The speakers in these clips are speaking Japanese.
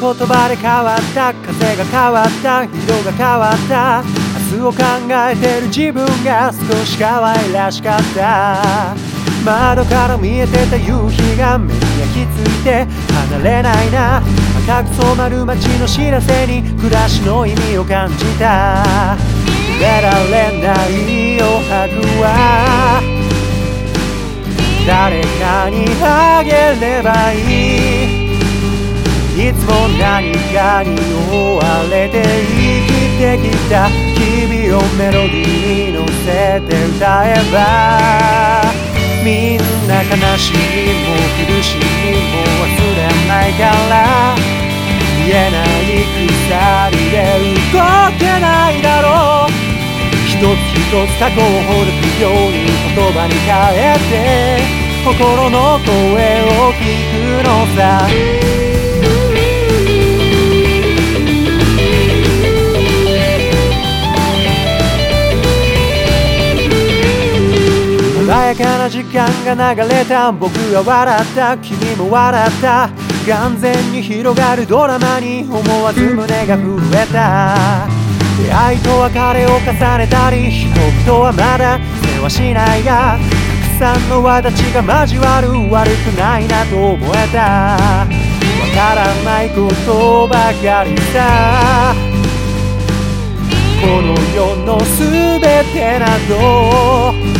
言葉で変わった。風が変わった。色が変わった。明日を考えてる自分が少し可愛らしかった。窓から見えてた夕日が目に焼き付いて。離れないな。赤く染まる街の知らせに暮らしの意味を感じた。触れられない余白は。誰かにあげればいい。れて生きてきた日々をメロディーに乗せて歌えばみんな悲しみも苦しみも忘れないから。見えない鎖で動けないだろう。一つ一つ過去をほどくように言葉に変えて。心の声を聞くのさ。な時間が流れた。僕は笑った。君も笑った。眼前に広がるドラマに思わず胸が震えた。出会いと別れを重ねたり人々はまだ世話しないがたくさんの輪立ちが交わる悪くないなと思えた。わからないことばかりさ。この世の全てなど。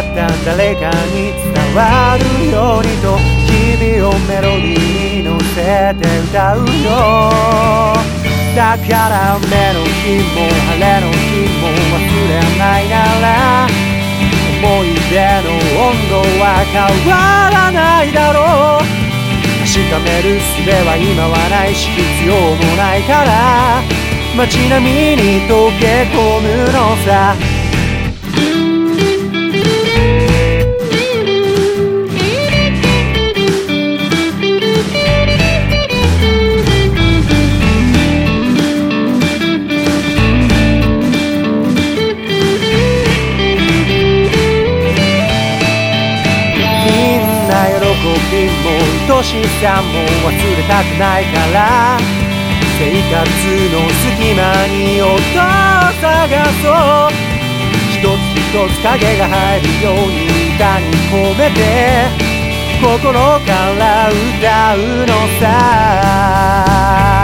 った誰かに伝わるようにと日々をメロディーに乗せて歌うよ。だから雨の日も晴れの日も忘れないなら思い出の温度は変わらないだろう。確かめる術は今はないし必要もないから街並みに溶け込むのさ。な喜びも愛しさも忘れたくないから。生活の隙間に音を探そう。一つ一つ影が入るように歌に込めて。心から歌うのさ。